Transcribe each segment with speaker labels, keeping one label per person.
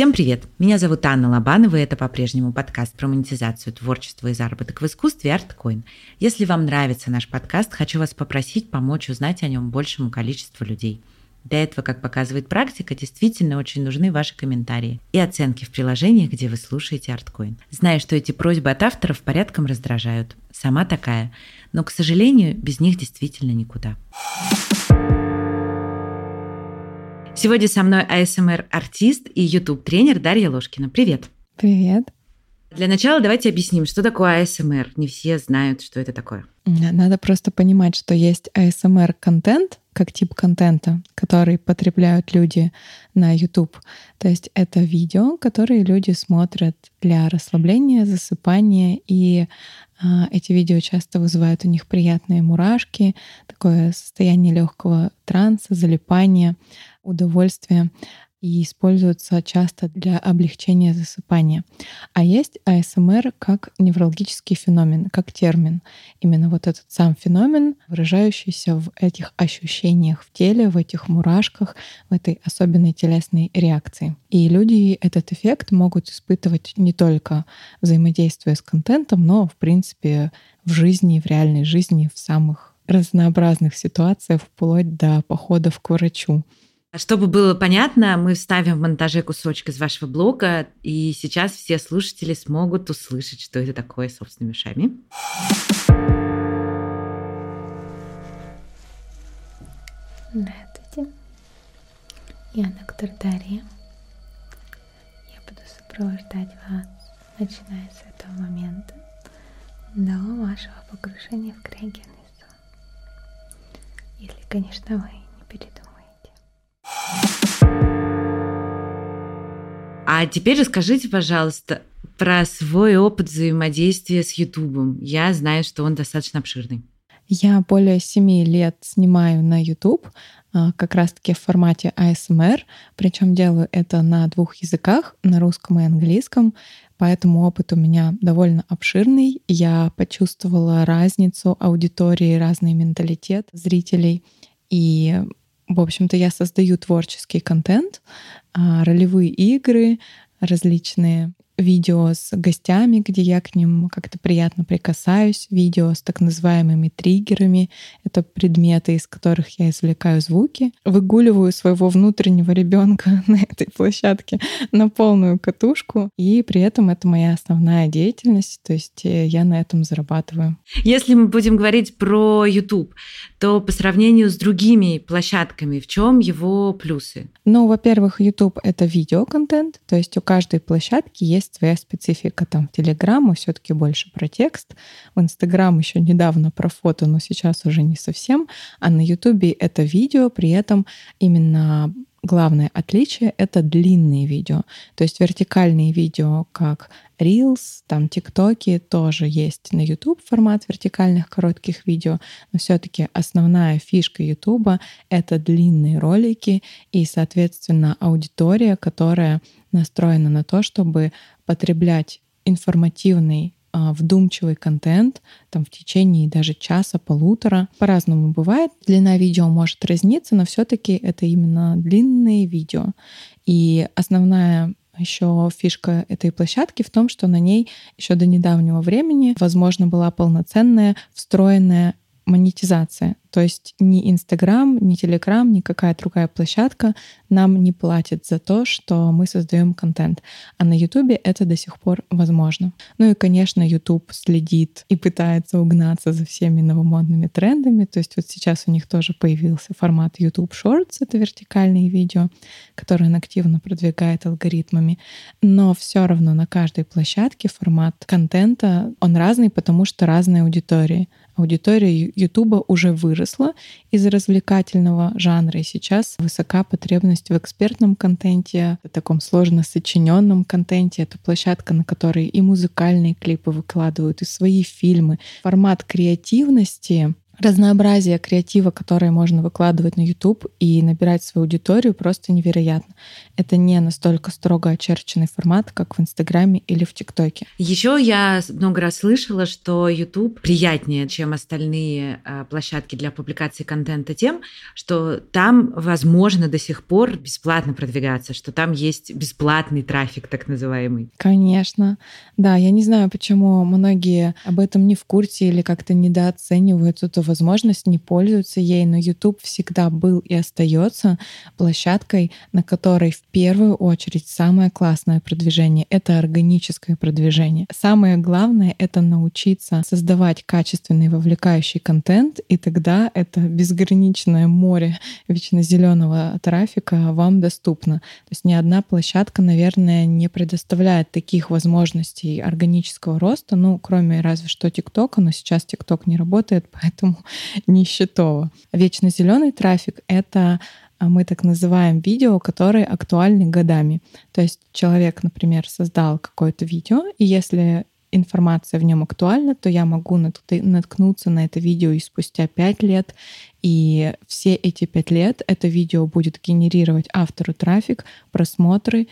Speaker 1: Всем привет! Меня зовут Анна Лобанова, и это по-прежнему подкаст про монетизацию творчества и заработок в искусстве ArtCoin. Если вам нравится наш подкаст, хочу вас попросить помочь узнать о нем большему количеству людей. Для этого, как показывает практика, действительно очень нужны ваши комментарии и оценки в приложениях, где вы слушаете ArtCoin. Знаю, что эти просьбы от авторов порядком раздражают. Сама такая. Но, к сожалению, без них действительно никуда. Сегодня со мной АСМР-артист и YouTube-тренер Дарья Ложкина. Привет.
Speaker 2: Привет.
Speaker 1: Для начала давайте объясним, что такое АСМР. Не все знают, что это такое.
Speaker 2: Надо просто понимать, что есть АСМР-контент, как тип контента, который потребляют люди на YouTube. То есть это видео, которые люди смотрят для расслабления, засыпания, и а, эти видео часто вызывают у них приятные мурашки, такое состояние легкого транса, залипания удовольствие и используются часто для облегчения засыпания. А есть АСМР как неврологический феномен, как термин. Именно вот этот сам феномен, выражающийся в этих ощущениях в теле, в этих мурашках, в этой особенной телесной реакции. И люди этот эффект могут испытывать не только взаимодействуя с контентом, но, в принципе, в жизни, в реальной жизни, в самых разнообразных ситуациях, вплоть до походов к врачу.
Speaker 1: Чтобы было понятно, мы вставим в монтаже кусочек из вашего блога, и сейчас все слушатели смогут услышать, что это такое собственными ушами.
Speaker 3: Здравствуйте. Я доктор Дарья. Я буду сопровождать вас, начиная с этого момента, до вашего погружения в крайгенный сон. Если, конечно, вы не передумаете.
Speaker 1: А теперь расскажите, пожалуйста, про свой опыт взаимодействия с Ютубом. Я знаю, что он достаточно обширный.
Speaker 2: Я более семи лет снимаю на YouTube, а, как раз-таки в формате ASMR, причем делаю это на двух языках, на русском и английском, поэтому опыт у меня довольно обширный. Я почувствовала разницу аудитории, разный менталитет зрителей, и в общем-то, я создаю творческий контент, а, ролевые игры, различные видео с гостями, где я к ним как-то приятно прикасаюсь, видео с так называемыми триггерами. Это предметы, из которых я извлекаю звуки. Выгуливаю своего внутреннего ребенка на этой площадке на полную катушку. И при этом это моя основная деятельность, то есть э, я на этом зарабатываю.
Speaker 1: Если мы будем говорить про YouTube, то по сравнению с другими площадками, в чем его плюсы?
Speaker 2: Ну, во-первых, YouTube — это видеоконтент, то есть у каждой площадки есть есть своя специфика. Там в Телеграм все-таки больше про текст, в Инстаграм еще недавно про фото, но сейчас уже не совсем. А на Ютубе это видео, при этом именно главное отличие — это длинные видео. То есть вертикальные видео, как Reels, там ТикТоки тоже есть на YouTube формат вертикальных коротких видео, но все-таки основная фишка YouTube — это длинные ролики и, соответственно, аудитория, которая настроена на то, чтобы потреблять информативный вдумчивый контент там в течение даже часа, полутора. По-разному бывает. Длина видео может разниться, но все-таки это именно длинные видео. И основная еще фишка этой площадки в том, что на ней еще до недавнего времени, возможно, была полноценная встроенная монетизация. То есть ни Инстаграм, ни Телеграм, ни какая другая площадка нам не платит за то, что мы создаем контент. А на Ютубе это до сих пор возможно. Ну и, конечно, Ютуб следит и пытается угнаться за всеми новомодными трендами. То есть вот сейчас у них тоже появился формат YouTube Shorts, это вертикальные видео, которые он активно продвигает алгоритмами. Но все равно на каждой площадке формат контента, он разный, потому что разные аудитории аудитория Ютуба уже выросла из развлекательного жанра, и сейчас высока потребность в экспертном контенте, в таком сложно сочиненном контенте. Это площадка, на которой и музыкальные клипы выкладывают, и свои фильмы. Формат креативности разнообразие креатива, которое можно выкладывать на YouTube и набирать свою аудиторию, просто невероятно. Это не настолько строго очерченный формат, как в Инстаграме или в ТикТоке.
Speaker 1: Еще я много раз слышала, что YouTube приятнее, чем остальные а, площадки для публикации контента тем, что там возможно до сих пор бесплатно продвигаться, что там есть бесплатный трафик, так называемый.
Speaker 2: Конечно. Да, я не знаю, почему многие об этом не в курсе или как-то недооценивают эту возможность, не пользуются ей, но YouTube всегда был и остается площадкой, на которой в первую очередь самое классное продвижение — это органическое продвижение. Самое главное — это научиться создавать качественный вовлекающий контент, и тогда это безграничное море вечно зеленого трафика вам доступно. То есть ни одна площадка, наверное, не предоставляет таких возможностей органического роста, ну, кроме разве что ТикТока, но сейчас ТикТок не работает, поэтому нищетово. Вечно зеленый трафик — это а, мы так называем видео, которые актуальны годами. То есть человек, например, создал какое-то видео, и если информация в нем актуальна, то я могу наткнуться на это видео и спустя пять лет. И все эти пять лет это видео будет генерировать автору трафик, просмотры,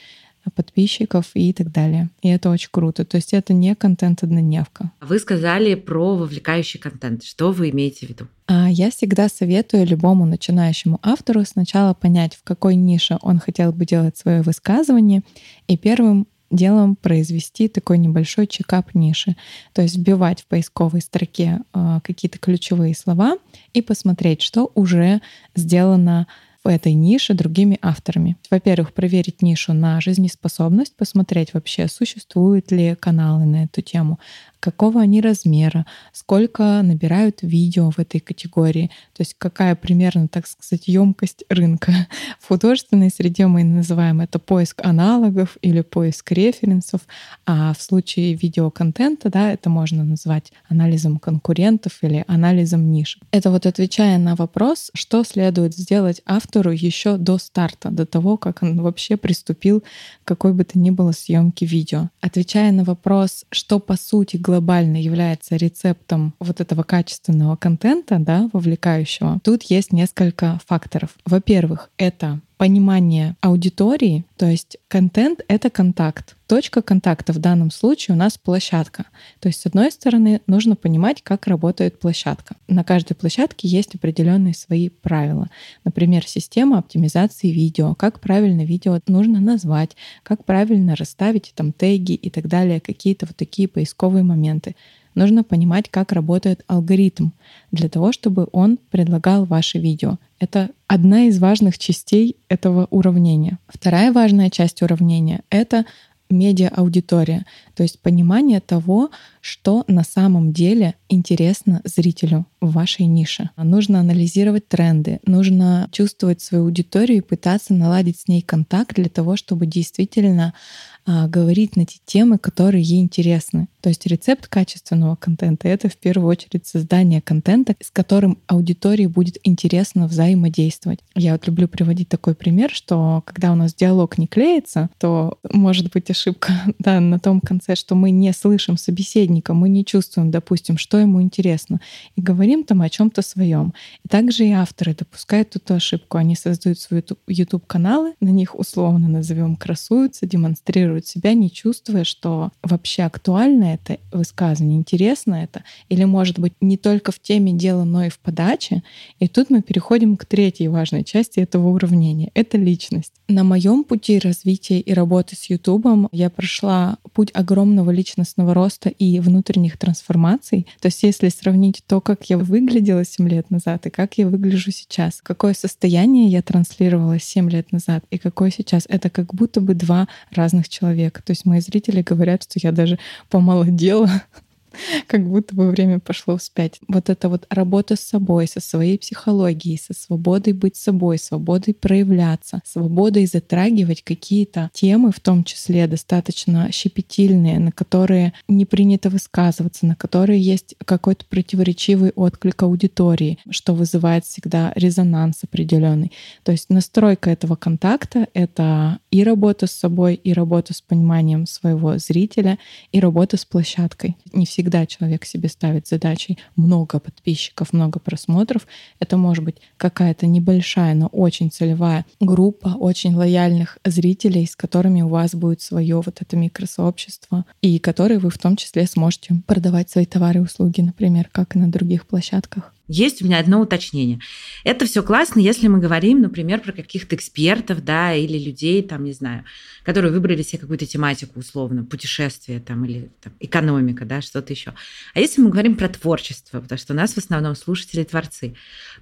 Speaker 2: подписчиков и так далее. И это очень круто. То есть это не контент-однодневка.
Speaker 1: Вы сказали про вовлекающий контент. Что вы имеете в виду?
Speaker 2: А я всегда советую любому начинающему автору сначала понять, в какой нише он хотел бы делать свое высказывание, и первым делом произвести такой небольшой чекап ниши. То есть вбивать в поисковой строке э, какие-то ключевые слова и посмотреть, что уже сделано в этой нише другими авторами. Во-первых, проверить нишу на жизнеспособность, посмотреть вообще, существуют ли каналы на эту тему, какого они размера, сколько набирают видео в этой категории, то есть какая примерно, так сказать, емкость рынка. В художественной среде мы называем это поиск аналогов или поиск референсов, а в случае видеоконтента, да, это можно назвать анализом конкурентов или анализом ниш. Это вот отвечая на вопрос, что следует сделать автору еще до старта, до того, как он вообще приступил к какой бы то ни было съемке видео. Отвечая на вопрос, что по сути глобально является рецептом вот этого качественного контента, да, вовлекающего, тут есть несколько факторов. Во-первых, это понимание аудитории, то есть контент — это контакт. Точка контакта в данном случае у нас площадка. То есть, с одной стороны, нужно понимать, как работает площадка. На каждой площадке есть определенные свои правила. Например, система оптимизации видео, как правильно видео нужно назвать, как правильно расставить там теги и так далее, какие-то вот такие поисковые моменты нужно понимать, как работает алгоритм для того, чтобы он предлагал ваши видео. Это одна из важных частей этого уравнения. Вторая важная часть уравнения — это медиа-аудитория, то есть понимание того, что на самом деле интересно зрителю в вашей нише. Нужно анализировать тренды, нужно чувствовать свою аудиторию и пытаться наладить с ней контакт для того, чтобы действительно говорить на те темы, которые ей интересны. То есть рецепт качественного контента — это в первую очередь создание контента, с которым аудитории будет интересно взаимодействовать. Я вот люблю приводить такой пример, что когда у нас диалог не клеится, то может быть ошибка да, на том конце, что мы не слышим собеседника, мы не чувствуем, допустим, что ему интересно, и говорим там о чем то своем. И также и авторы допускают эту ошибку. Они создают свои YouTube-каналы, на них условно назовем красуются, демонстрируют демонстрирует себя, не чувствуя, что вообще актуально это высказывание, интересно это, или, может быть, не только в теме дела, но и в подаче. И тут мы переходим к третьей важной части этого уравнения — это личность. На моем пути развития и работы с Ютубом я прошла путь огромного личностного роста и внутренних трансформаций. То есть если сравнить то, как я выглядела 7 лет назад и как я выгляжу сейчас, какое состояние я транслировала 7 лет назад и какое сейчас, это как будто бы два разных человека человека. То есть мои зрители говорят, что я даже помолодела как будто бы время пошло вспять. Вот эта вот работа с собой, со своей психологией, со свободой быть собой, свободой проявляться, свободой затрагивать какие-то темы, в том числе достаточно щепетильные, на которые не принято высказываться, на которые есть какой-то противоречивый отклик аудитории, что вызывает всегда резонанс определенный. То есть настройка этого контакта — это и работа с собой, и работа с пониманием своего зрителя, и работа с площадкой. Не всегда всегда человек себе ставит задачей много подписчиков, много просмотров. Это может быть какая-то небольшая, но очень целевая группа очень лояльных зрителей, с которыми у вас будет свое вот это микросообщество, и которые вы в том числе сможете продавать свои товары и услуги, например, как и на других площадках.
Speaker 1: Есть у меня одно уточнение. Это все классно, если мы говорим, например, про каких-то экспертов, да, или людей, там, не знаю, которые выбрали себе какую-то тематику условно, путешествие там, или там, экономика, да, что-то еще. А если мы говорим про творчество, потому что у нас в основном слушатели творцы,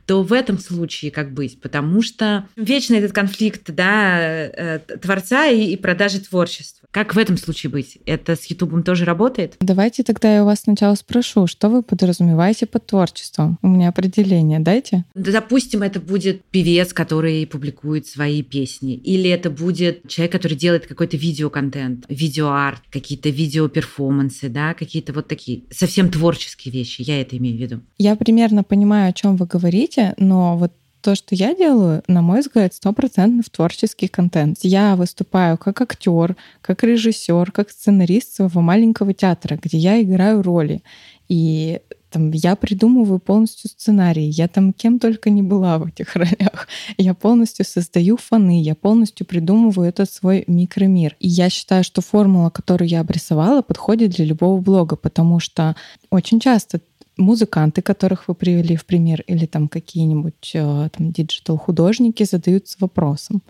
Speaker 1: то в этом случае как быть? Потому что вечно этот конфликт, да, э, творца и, и продажи творчества. Как в этом случае быть? Это с Ютубом тоже работает?
Speaker 2: Давайте тогда я у вас сначала спрошу, что вы подразумеваете под творчеством? Меня определение дайте.
Speaker 1: Допустим, это будет певец, который публикует свои песни. Или это будет человек, который делает какой-то видеоконтент, видеоарт, какие-то видеоперформансы, да, какие-то вот такие совсем творческие вещи. Я это имею в виду.
Speaker 2: Я примерно понимаю, о чем вы говорите, но вот то, что я делаю, на мой взгляд, стопроцентно в творческий контент. Я выступаю как актер, как режиссер, как сценарист своего маленького театра, где я играю роли. И там, я придумываю полностью сценарий, я там кем только не была в этих ролях. Я полностью создаю фоны, я полностью придумываю этот свой микромир. И я считаю, что формула, которую я обрисовала, подходит для любого блога, потому что очень часто музыканты, которых вы привели в пример, или там какие-нибудь э, там digital-художники задаются вопросом,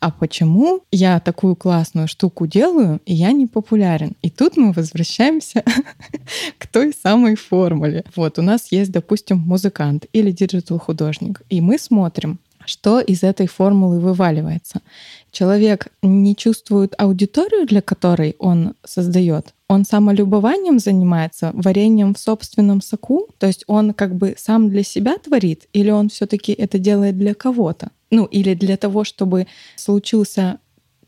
Speaker 2: а почему я такую классную штуку делаю, и я не популярен? И тут мы возвращаемся к той самой формуле. Вот у нас есть, допустим, музыкант или digital-художник, и мы смотрим, что из этой формулы вываливается. Человек не чувствует аудиторию, для которой он создает, он самолюбованием занимается, вареньем в собственном соку, то есть он как бы сам для себя творит, или он все-таки это делает для кого-то? Ну, или для того, чтобы случился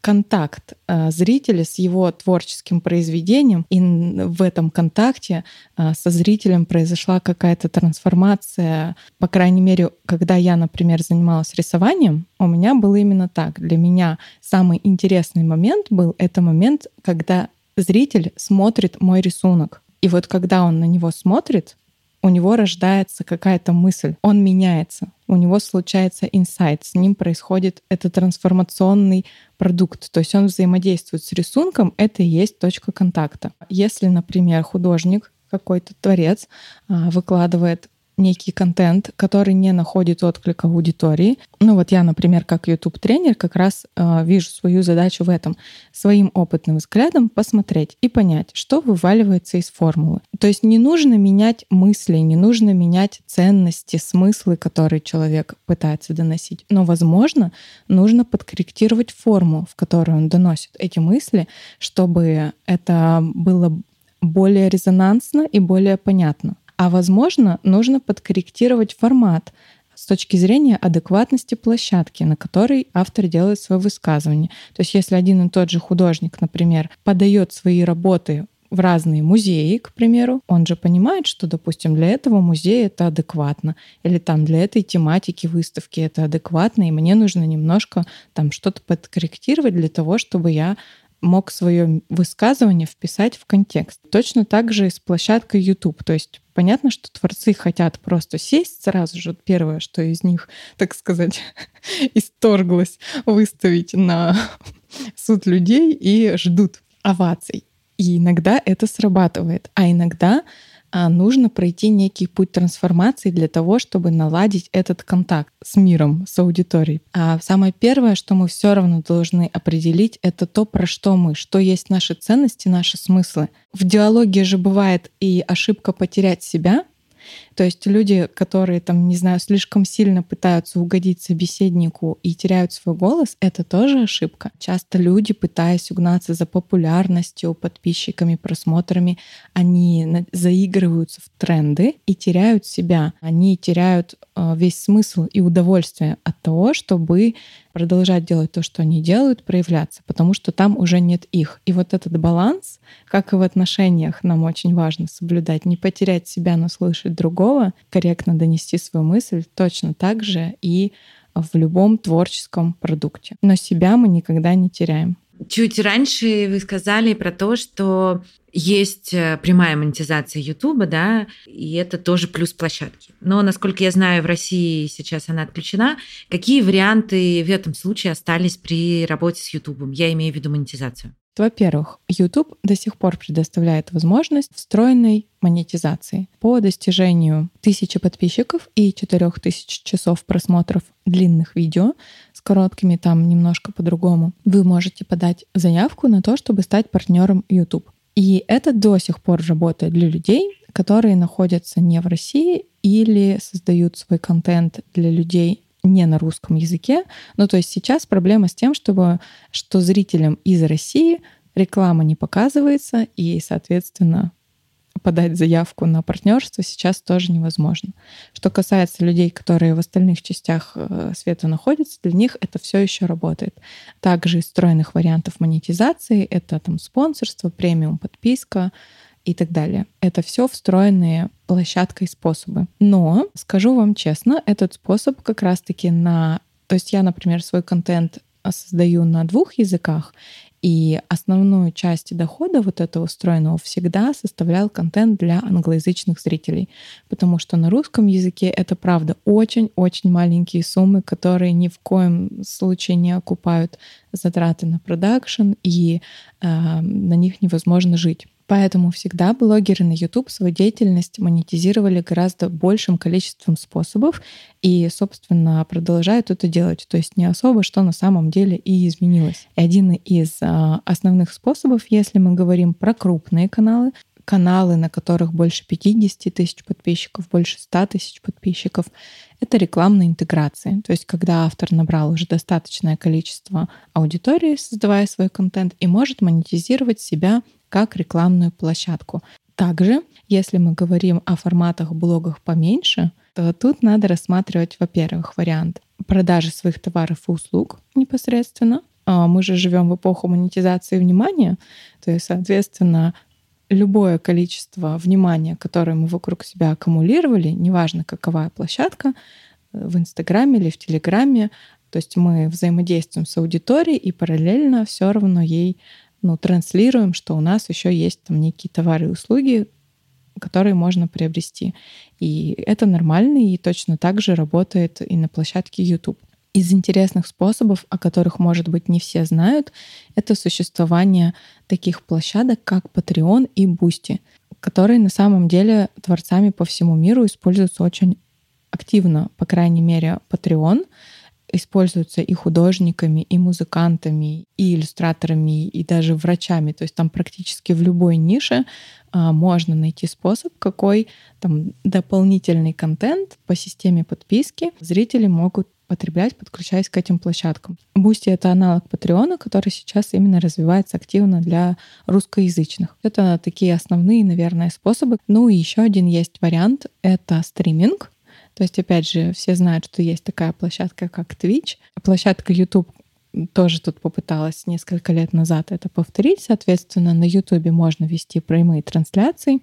Speaker 2: контакт э, зрителя с его творческим произведением, и в этом контакте э, со зрителем произошла какая-то трансформация. По крайней мере, когда я, например, занималась рисованием, у меня было именно так. Для меня самый интересный момент был это момент, когда зритель смотрит мой рисунок. И вот когда он на него смотрит, у него рождается какая-то мысль, он меняется, у него случается инсайт, с ним происходит этот трансформационный продукт, то есть он взаимодействует с рисунком, это и есть точка контакта. Если, например, художник, какой-то творец а, выкладывает некий контент, который не находит отклика в аудитории. Ну вот я, например, как YouTube-тренер как раз э, вижу свою задачу в этом. Своим опытным взглядом посмотреть и понять, что вываливается из формулы. То есть не нужно менять мысли, не нужно менять ценности, смыслы, которые человек пытается доносить. Но, возможно, нужно подкорректировать форму, в которую он доносит эти мысли, чтобы это было более резонансно и более понятно. А возможно, нужно подкорректировать формат с точки зрения адекватности площадки, на которой автор делает свое высказывание. То есть если один и тот же художник, например, подает свои работы в разные музеи, к примеру, он же понимает, что, допустим, для этого музея это адекватно, или там для этой тематики выставки это адекватно, и мне нужно немножко там что-то подкорректировать для того, чтобы я мог свое высказывание вписать в контекст. Точно так же и с площадкой YouTube. То есть понятно, что творцы хотят просто сесть сразу же. Первое, что из них, так сказать, исторглось, выставить на суд людей и ждут оваций. И иногда это срабатывает, а иногда нужно пройти некий путь трансформации для того, чтобы наладить этот контакт с миром, с аудиторией. А самое первое, что мы все равно должны определить, это то, про что мы, что есть наши ценности, наши смыслы. В диалоге же бывает и ошибка потерять себя, то есть люди, которые там, не знаю, слишком сильно пытаются угодить собеседнику и теряют свой голос, это тоже ошибка. Часто люди, пытаясь угнаться за популярностью, подписчиками, просмотрами, они заигрываются в тренды и теряют себя. Они теряют э, весь смысл и удовольствие от того, чтобы продолжать делать то, что они делают, проявляться, потому что там уже нет их. И вот этот баланс, как и в отношениях, нам очень важно соблюдать, не потерять себя, но слышать другого, корректно донести свою мысль, точно так же и в любом творческом продукте. Но себя мы никогда не теряем.
Speaker 1: Чуть раньше вы сказали про то, что есть э, прямая монетизация Ютуба, да, и это тоже плюс площадки. Но, насколько я знаю, в России сейчас она отключена. Какие варианты в этом случае остались при работе с Ютубом? Я имею в виду монетизацию.
Speaker 2: Во-первых, YouTube до сих пор предоставляет возможность встроенной монетизации. По достижению тысячи подписчиков и 4000 часов просмотров длинных видео с короткими там немножко по-другому, вы можете подать заявку на то, чтобы стать партнером YouTube. И это до сих пор работает для людей, которые находятся не в России или создают свой контент для людей не на русском языке. Ну, то есть сейчас проблема с тем, чтобы, что зрителям из России реклама не показывается, и, соответственно, подать заявку на партнерство сейчас тоже невозможно. Что касается людей, которые в остальных частях э, света находятся, для них это все еще работает. Также из встроенных вариантов монетизации это там спонсорство, премиум подписка и так далее. Это все встроенные площадкой способы. Но, скажу вам честно, этот способ как раз-таки на... То есть я, например, свой контент создаю на двух языках, и основную часть дохода вот этого устроенного всегда составлял контент для англоязычных зрителей, потому что на русском языке это правда очень-очень маленькие суммы, которые ни в коем случае не окупают затраты на продакшн, и э, на них невозможно жить. Поэтому всегда блогеры на YouTube свою деятельность монетизировали гораздо большим количеством способов и, собственно, продолжают это делать. То есть не особо, что на самом деле и изменилось. И один из а, основных способов, если мы говорим про крупные каналы, каналы, на которых больше 50 тысяч подписчиков, больше 100 тысяч подписчиков, это рекламная интеграция. То есть когда автор набрал уже достаточное количество аудитории, создавая свой контент, и может монетизировать себя как рекламную площадку. Также, если мы говорим о форматах блогах поменьше, то тут надо рассматривать, во-первых, вариант продажи своих товаров и услуг непосредственно. А мы же живем в эпоху монетизации внимания, то есть, соответственно, любое количество внимания, которое мы вокруг себя аккумулировали, неважно какова площадка, э, в Инстаграме или в Телеграме, то есть мы взаимодействуем с аудиторией и параллельно все равно ей ну, транслируем, что у нас еще есть там некие товары и услуги, которые можно приобрести. И это нормально, и точно так же работает и на площадке YouTube. Из интересных способов, о которых, может быть, не все знают, это существование таких площадок, как Patreon и Boosty, которые на самом деле творцами по всему миру используются очень активно. По крайней мере, Patreon — используются и художниками, и музыкантами, и иллюстраторами, и даже врачами. То есть там практически в любой нише а, можно найти способ, какой там дополнительный контент по системе подписки зрители могут потреблять, подключаясь к этим площадкам. Бусти — это аналог Патреона, который сейчас именно развивается активно для русскоязычных. Это такие основные, наверное, способы. Ну и еще один есть вариант — это стриминг. То есть, опять же, все знают, что есть такая площадка, как Twitch. Площадка YouTube тоже тут попыталась несколько лет назад это повторить. Соответственно, на YouTube можно вести прямые трансляции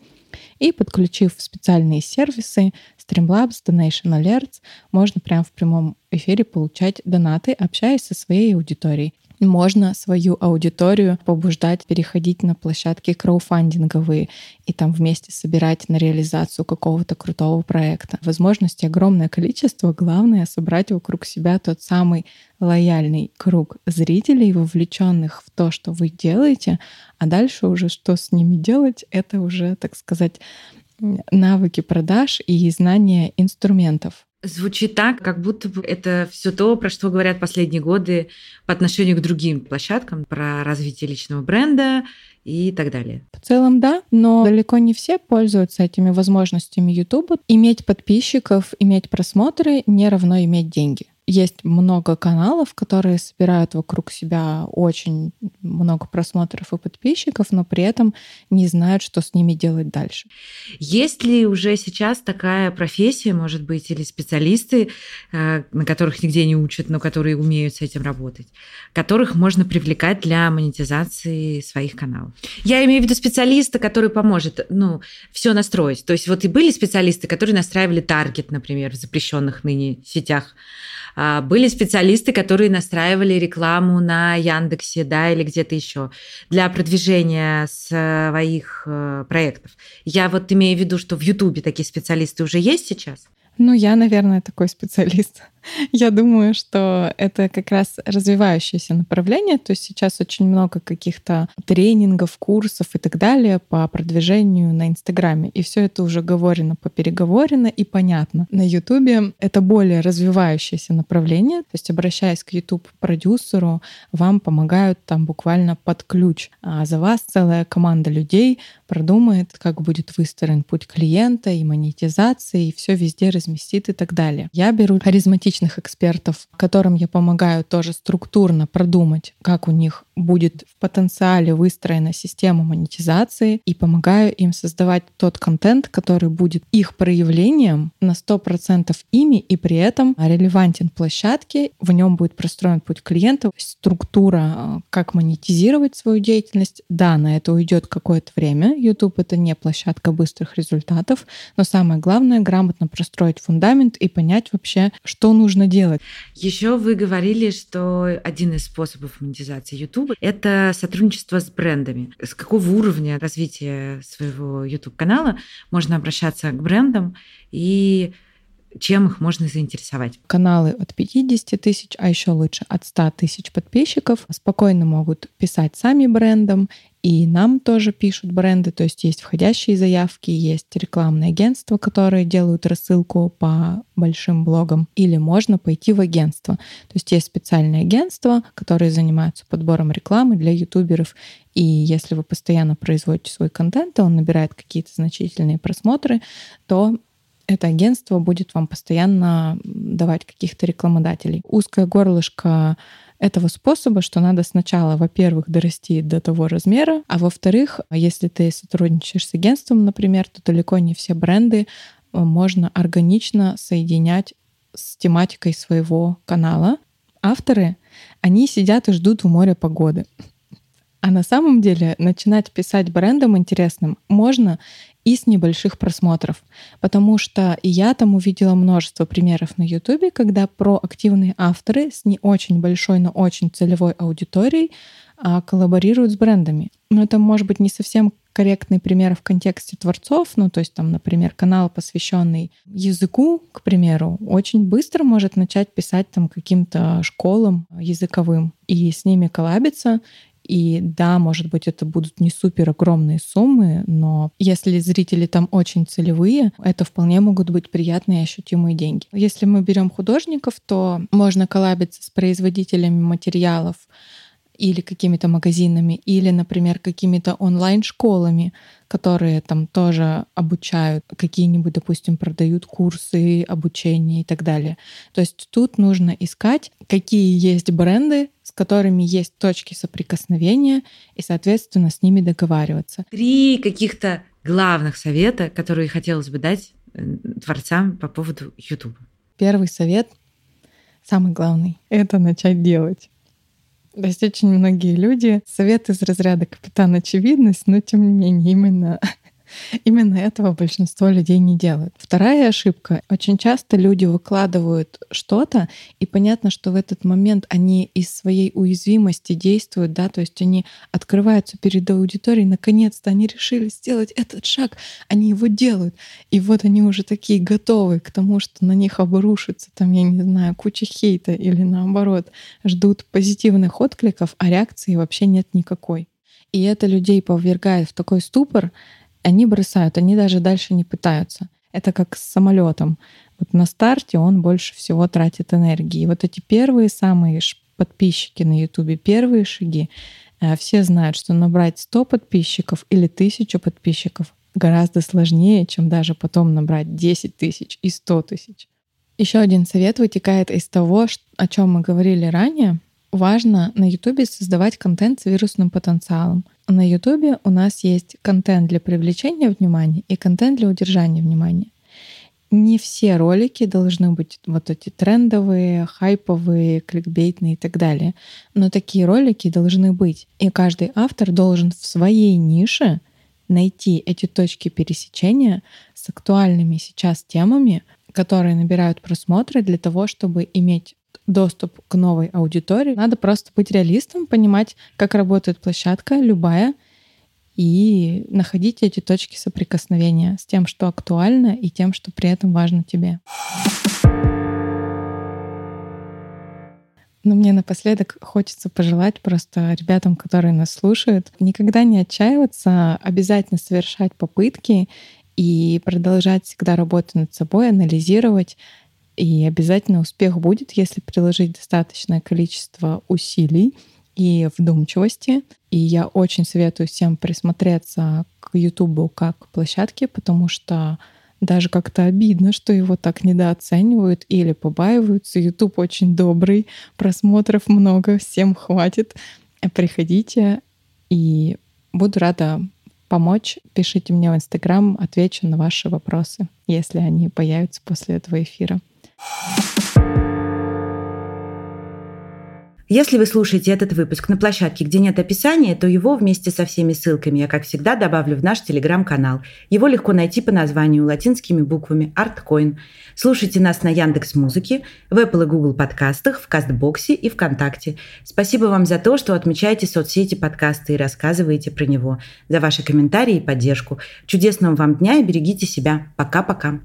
Speaker 2: и, подключив специальные сервисы Streamlabs, Donation Alerts, можно прямо в прямом эфире получать донаты, общаясь со своей аудиторией можно свою аудиторию побуждать переходить на площадки краудфандинговые и там вместе собирать на реализацию какого-то крутого проекта. Возможностей огромное количество. Главное — собрать вокруг себя тот самый лояльный круг зрителей, вовлеченных в то, что вы делаете, а дальше уже что с ними делать, это уже, так сказать, навыки продаж и знания инструментов.
Speaker 1: Звучит так, как будто бы это все то, про что говорят последние годы по отношению к другим площадкам, про развитие личного бренда и так далее.
Speaker 2: В целом, да, но далеко не все пользуются этими возможностями YouTube. Иметь подписчиков, иметь просмотры не равно иметь деньги есть много каналов, которые собирают вокруг себя очень много просмотров и подписчиков, но при этом не знают, что с ними делать дальше.
Speaker 1: Есть ли уже сейчас такая профессия, может быть, или специалисты, э, на которых нигде не учат, но которые умеют с этим работать, которых можно привлекать для монетизации своих каналов? Я имею в виду специалиста, который поможет ну, все настроить. То есть вот и были специалисты, которые настраивали таргет, например, в запрещенных ныне сетях были специалисты, которые настраивали рекламу на Яндексе, да, или где-то еще для продвижения своих э, проектов. Я вот имею в виду, что в Ютубе такие специалисты уже есть сейчас?
Speaker 2: Ну, я, наверное, такой специалист. Я думаю, что это как раз развивающееся направление. То есть сейчас очень много каких-то тренингов, курсов и так далее по продвижению на Инстаграме. И все это уже говорено, попереговорено и понятно. На Ютубе это более развивающееся направление. То есть обращаясь к YouTube-продюсеру, вам помогают там буквально под ключ. А за вас целая команда людей продумает, как будет выстроен путь клиента и монетизации, и все везде разместит и так далее. Я беру харизматичных экспертов, которым я помогаю тоже структурно продумать, как у них будет в потенциале выстроена система монетизации и помогаю им создавать тот контент, который будет их проявлением на 100% ими и при этом релевантен площадке, в нем будет простроен путь клиента, структура, э, как монетизировать свою деятельность. Да, на это уйдет какое-то время. YouTube — это не площадка быстрых результатов, но самое главное — грамотно простроить фундамент и понять вообще, что нужно делать.
Speaker 1: Еще вы говорили, что один из способов монетизации YouTube это сотрудничество с брендами. С какого уровня развития своего YouTube-канала можно обращаться к брендам и чем их можно заинтересовать?
Speaker 2: Каналы от 50 тысяч, а еще лучше от 100 тысяч подписчиков спокойно могут писать сами брендам и нам тоже пишут бренды, то есть есть входящие заявки, есть рекламные агентства, которые делают рассылку по большим блогам, или можно пойти в агентство. То есть есть специальные агентства, которые занимаются подбором рекламы для ютуберов, и если вы постоянно производите свой контент, и он набирает какие-то значительные просмотры, то это агентство будет вам постоянно давать каких-то рекламодателей. Узкое горлышко этого способа, что надо сначала, во-первых, дорасти до того размера, а во-вторых, если ты сотрудничаешь с агентством, например, то далеко не все бренды э, можно органично соединять с тематикой своего канала. Авторы, они сидят и ждут в море погоды. А на самом деле начинать писать брендом интересным можно и с небольших просмотров. Потому что я там увидела множество примеров на Ютубе, когда проактивные авторы с не очень большой, но очень целевой аудиторией а, коллаборируют с брендами. Но это может быть не совсем корректный пример в контексте творцов, ну то есть там, например, канал, посвященный языку, к примеру, очень быстро может начать писать там каким-то школам языковым и с ними коллабиться, и да, может быть, это будут не супер огромные суммы, но если зрители там очень целевые, это вполне могут быть приятные ощутимые деньги. Если мы берем художников, то можно коллабиться с производителями материалов, или какими-то магазинами, или, например, какими-то онлайн-школами, которые там тоже обучают, какие-нибудь, допустим, продают курсы обучения и так далее. То есть тут нужно искать, какие есть бренды, с которыми есть точки соприкосновения, и, соответственно, с ними договариваться.
Speaker 1: Три каких-то главных совета, которые хотелось бы дать э, творцам по поводу YouTube.
Speaker 2: Первый совет, самый главный, это начать делать. Есть очень многие люди. Совет из разряда капитан очевидность, но тем не менее именно Именно этого большинство людей не делают. Вторая ошибка. Очень часто люди выкладывают что-то, и понятно, что в этот момент они из своей уязвимости действуют, да, то есть они открываются перед аудиторией, наконец-то они решили сделать этот шаг, они его делают. И вот они уже такие готовы к тому, что на них обрушится там, я не знаю, куча хейта или наоборот, ждут позитивных откликов, а реакции вообще нет никакой. И это людей повергает в такой ступор, они бросают, они даже дальше не пытаются. Это как с самолетом. Вот на старте он больше всего тратит энергии. Вот эти первые самые подписчики на Ютубе, первые шаги, э, все знают, что набрать 100 подписчиков или 1000 подписчиков гораздо сложнее, чем даже потом набрать 10 тысяч и 100 тысяч. Еще один совет вытекает из того, о чем мы говорили ранее. Важно на Ютубе создавать контент с вирусным потенциалом. На Ютубе у нас есть контент для привлечения внимания и контент для удержания внимания. Не все ролики должны быть вот эти трендовые, хайповые, кликбейтные и так далее. Но такие ролики должны быть. И каждый автор должен в своей нише найти эти точки пересечения с актуальными сейчас темами, которые набирают просмотры для того, чтобы иметь доступ к новой аудитории. Надо просто быть реалистом, понимать, как работает площадка, любая, и находить эти точки соприкосновения с тем, что актуально, и тем, что при этом важно тебе. Но мне напоследок хочется пожелать просто ребятам, которые нас слушают, никогда не отчаиваться, обязательно совершать попытки и продолжать всегда работать над собой, анализировать. И обязательно успех будет, если приложить достаточное количество усилий и вдумчивости. И я очень советую всем присмотреться к Ютубу как к площадке, потому что даже как-то обидно, что его так недооценивают или побаиваются. YouTube очень добрый, просмотров много, всем хватит. Приходите, и буду рада помочь. Пишите мне в Инстаграм, отвечу на ваши вопросы, если они появятся после этого эфира.
Speaker 4: Если вы слушаете этот выпуск на площадке, где нет описания, то его вместе со всеми ссылками я, как всегда, добавлю в наш телеграм-канал. Его легко найти по названию латинскими буквами ArtCoin. Слушайте нас на Яндекс Музыке, в Apple и Google подкастах, в Кастбоксе и ВКонтакте. Спасибо вам за то, что отмечаете соцсети подкаста и рассказываете про него, за ваши комментарии и поддержку. Чудесного вам дня и берегите себя. Пока-пока.